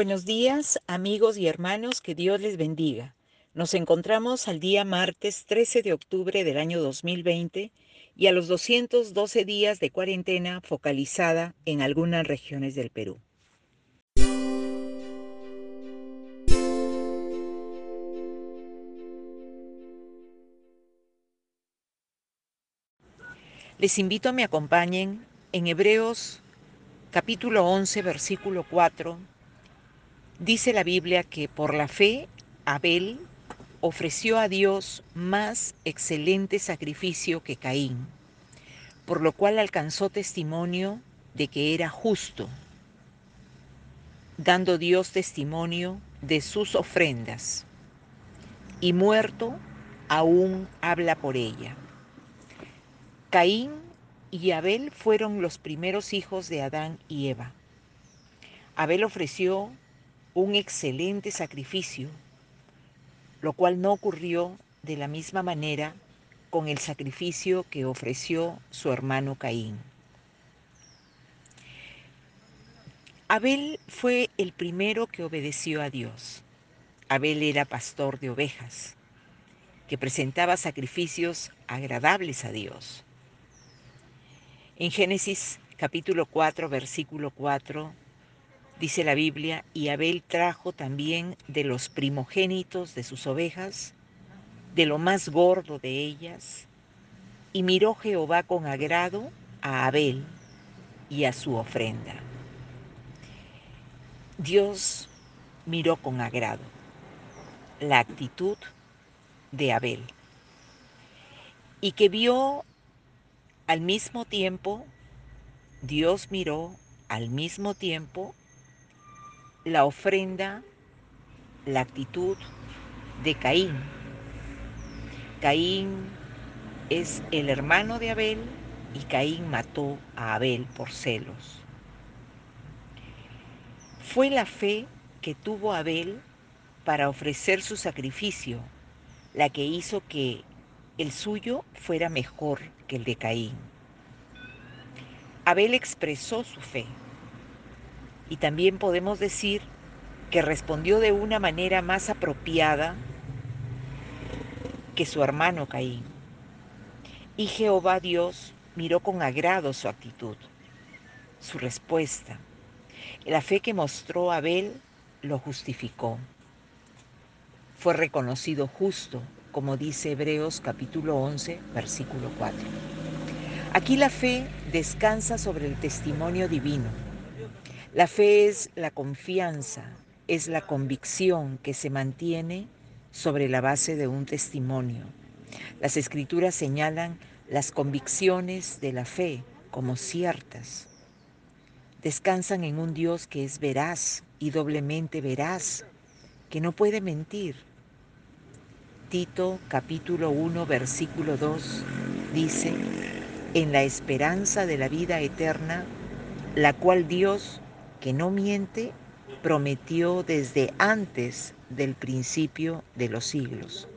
Buenos días, amigos y hermanos, que Dios les bendiga. Nos encontramos al día martes 13 de octubre del año 2020 y a los 212 días de cuarentena focalizada en algunas regiones del Perú. Les invito a me acompañen en Hebreos capítulo 11, versículo 4 Dice la Biblia que por la fe Abel ofreció a Dios más excelente sacrificio que Caín, por lo cual alcanzó testimonio de que era justo, dando Dios testimonio de sus ofrendas, y muerto aún habla por ella. Caín y Abel fueron los primeros hijos de Adán y Eva. Abel ofreció un excelente sacrificio, lo cual no ocurrió de la misma manera con el sacrificio que ofreció su hermano Caín. Abel fue el primero que obedeció a Dios. Abel era pastor de ovejas, que presentaba sacrificios agradables a Dios. En Génesis capítulo 4, versículo 4, dice la Biblia, y Abel trajo también de los primogénitos de sus ovejas, de lo más gordo de ellas, y miró Jehová con agrado a Abel y a su ofrenda. Dios miró con agrado la actitud de Abel y que vio al mismo tiempo, Dios miró al mismo tiempo la ofrenda, la actitud de Caín. Caín es el hermano de Abel y Caín mató a Abel por celos. Fue la fe que tuvo Abel para ofrecer su sacrificio la que hizo que el suyo fuera mejor que el de Caín. Abel expresó su fe y también podemos decir que respondió de una manera más apropiada que su hermano Caín. Y Jehová Dios miró con agrado su actitud, su respuesta. La fe que mostró Abel lo justificó. Fue reconocido justo, como dice Hebreos capítulo 11, versículo 4. Aquí la fe descansa sobre el testimonio divino la fe es la confianza, es la convicción que se mantiene sobre la base de un testimonio. Las escrituras señalan las convicciones de la fe como ciertas. Descansan en un Dios que es veraz y doblemente veraz, que no puede mentir. Tito capítulo 1 versículo 2 dice, en la esperanza de la vida eterna, la cual Dios que no miente, prometió desde antes del principio de los siglos.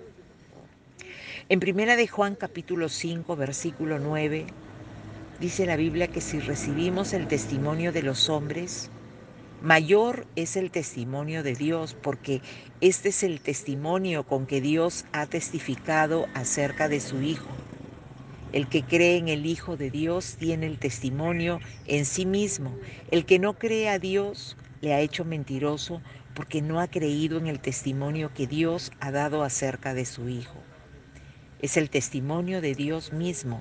En primera de Juan capítulo 5 versículo 9 dice la Biblia que si recibimos el testimonio de los hombres, mayor es el testimonio de Dios, porque este es el testimonio con que Dios ha testificado acerca de su Hijo. El que cree en el Hijo de Dios tiene el testimonio en sí mismo. El que no cree a Dios le ha hecho mentiroso porque no ha creído en el testimonio que Dios ha dado acerca de su Hijo. Es el testimonio de Dios mismo,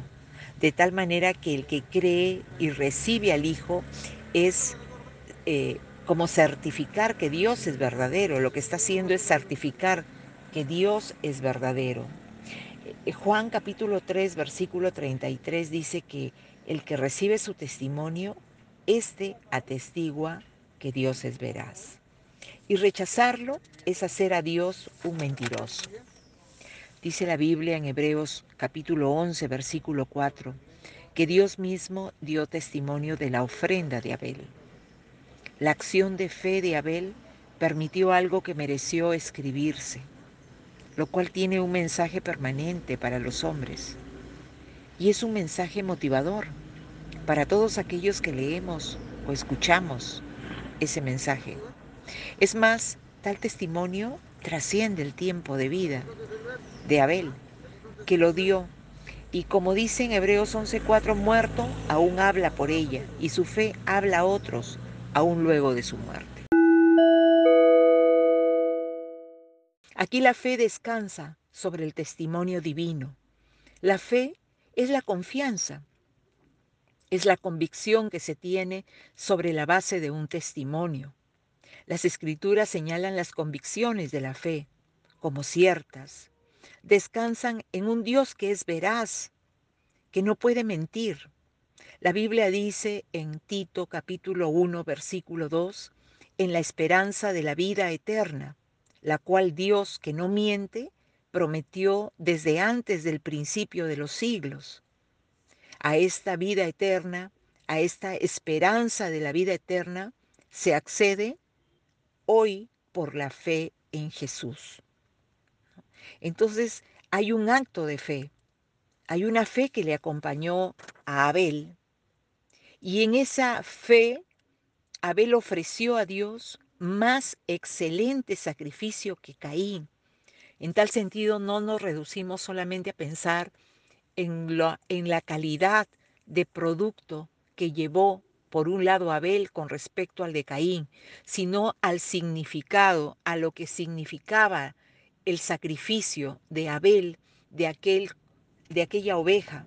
de tal manera que el que cree y recibe al Hijo es eh, como certificar que Dios es verdadero. Lo que está haciendo es certificar que Dios es verdadero. Eh, Juan capítulo 3, versículo 33 dice que el que recibe su testimonio, éste atestigua que Dios es veraz. Y rechazarlo es hacer a Dios un mentiroso. Dice la Biblia en Hebreos capítulo 11, versículo 4, que Dios mismo dio testimonio de la ofrenda de Abel. La acción de fe de Abel permitió algo que mereció escribirse lo cual tiene un mensaje permanente para los hombres. Y es un mensaje motivador para todos aquellos que leemos o escuchamos ese mensaje. Es más, tal testimonio trasciende el tiempo de vida de Abel, que lo dio. Y como dice en Hebreos 11:4, muerto, aún habla por ella, y su fe habla a otros, aún luego de su muerte. Aquí la fe descansa sobre el testimonio divino. La fe es la confianza, es la convicción que se tiene sobre la base de un testimonio. Las escrituras señalan las convicciones de la fe como ciertas. Descansan en un Dios que es veraz, que no puede mentir. La Biblia dice en Tito capítulo 1 versículo 2, en la esperanza de la vida eterna, la cual Dios que no miente prometió desde antes del principio de los siglos. A esta vida eterna, a esta esperanza de la vida eterna, se accede hoy por la fe en Jesús. Entonces hay un acto de fe, hay una fe que le acompañó a Abel y en esa fe Abel ofreció a Dios más excelente sacrificio que Caín. En tal sentido, no nos reducimos solamente a pensar en, la, en la calidad de producto que llevó por un lado Abel con respecto al de Caín, sino al significado, a lo que significaba el sacrificio de Abel, de, de aquella oveja,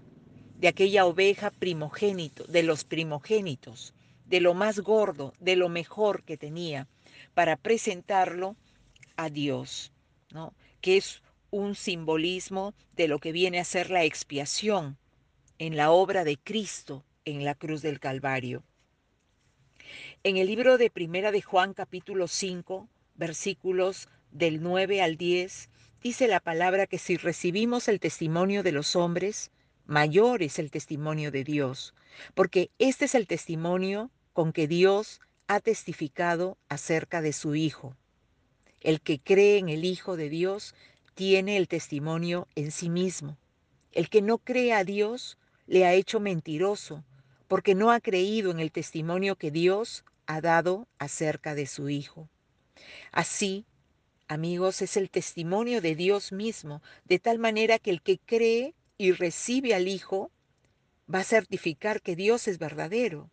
de aquella oveja primogénito, de los primogénitos, de lo más gordo, de lo mejor que tenía, para presentarlo a Dios, ¿no? que es un simbolismo de lo que viene a ser la expiación en la obra de Cristo en la cruz del Calvario. En el libro de Primera de Juan capítulo 5, versículos del 9 al 10, dice la palabra que si recibimos el testimonio de los hombres, mayor es el testimonio de Dios, porque este es el testimonio con que Dios ha testificado acerca de su Hijo. El que cree en el Hijo de Dios tiene el testimonio en sí mismo. El que no cree a Dios le ha hecho mentiroso, porque no ha creído en el testimonio que Dios ha dado acerca de su Hijo. Así, amigos, es el testimonio de Dios mismo, de tal manera que el que cree y recibe al Hijo va a certificar que Dios es verdadero.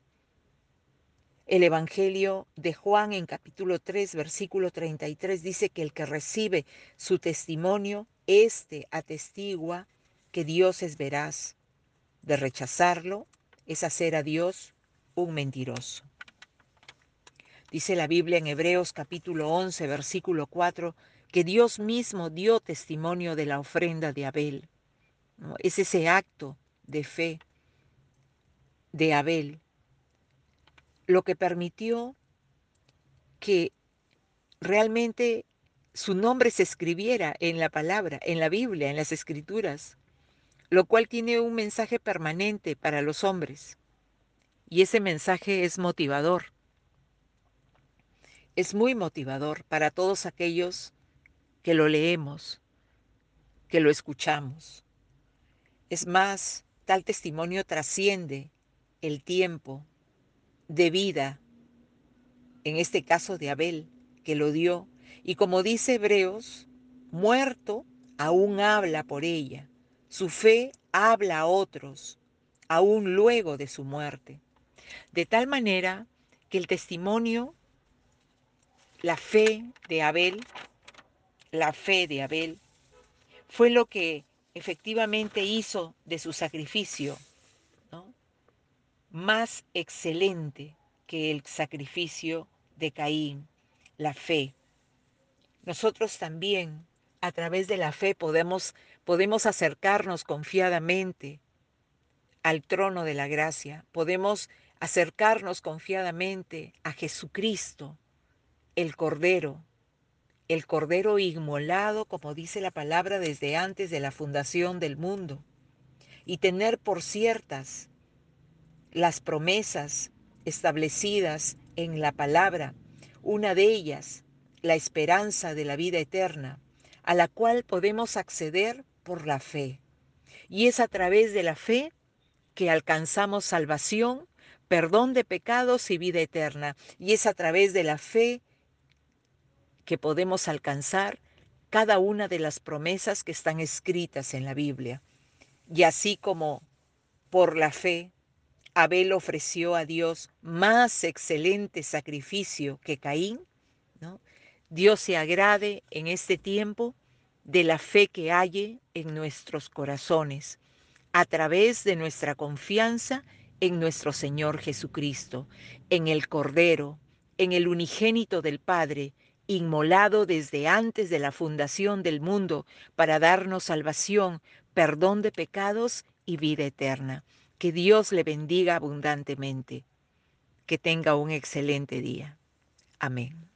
El Evangelio de Juan en capítulo 3, versículo 33 dice que el que recibe su testimonio, éste atestigua que Dios es veraz. De rechazarlo es hacer a Dios un mentiroso. Dice la Biblia en Hebreos capítulo 11, versículo 4, que Dios mismo dio testimonio de la ofrenda de Abel. Es ese acto de fe de Abel lo que permitió que realmente su nombre se escribiera en la palabra, en la Biblia, en las escrituras, lo cual tiene un mensaje permanente para los hombres. Y ese mensaje es motivador es muy motivador para todos aquellos que lo leemos, que lo escuchamos. Es más, tal testimonio trasciende el tiempo de vida, en este caso de Abel, que lo dio, y como dice Hebreos, muerto aún habla por ella, su fe habla a otros, aún luego de su muerte. De tal manera que el testimonio la fe de Abel, la fe de Abel, fue lo que efectivamente hizo de su sacrificio más excelente que el sacrificio de Caín, la fe. Nosotros también, a través de la fe, podemos, podemos acercarnos confiadamente al trono de la gracia, podemos acercarnos confiadamente a Jesucristo, el Cordero, el Cordero inmolado, como dice la palabra, desde antes de la fundación del mundo, y tener por ciertas las promesas establecidas en la palabra, una de ellas, la esperanza de la vida eterna, a la cual podemos acceder por la fe. Y es a través de la fe que alcanzamos salvación, perdón de pecados y vida eterna. Y es a través de la fe que podemos alcanzar cada una de las promesas que están escritas en la Biblia. Y así como por la fe Abel ofreció a Dios más excelente sacrificio que Caín, ¿no? Dios se agrade en este tiempo de la fe que hay en nuestros corazones, a través de nuestra confianza en nuestro Señor Jesucristo, en el Cordero, en el unigénito del Padre, inmolado desde antes de la fundación del mundo para darnos salvación, perdón de pecados y vida eterna. Que Dios le bendiga abundantemente. Que tenga un excelente día. Amén.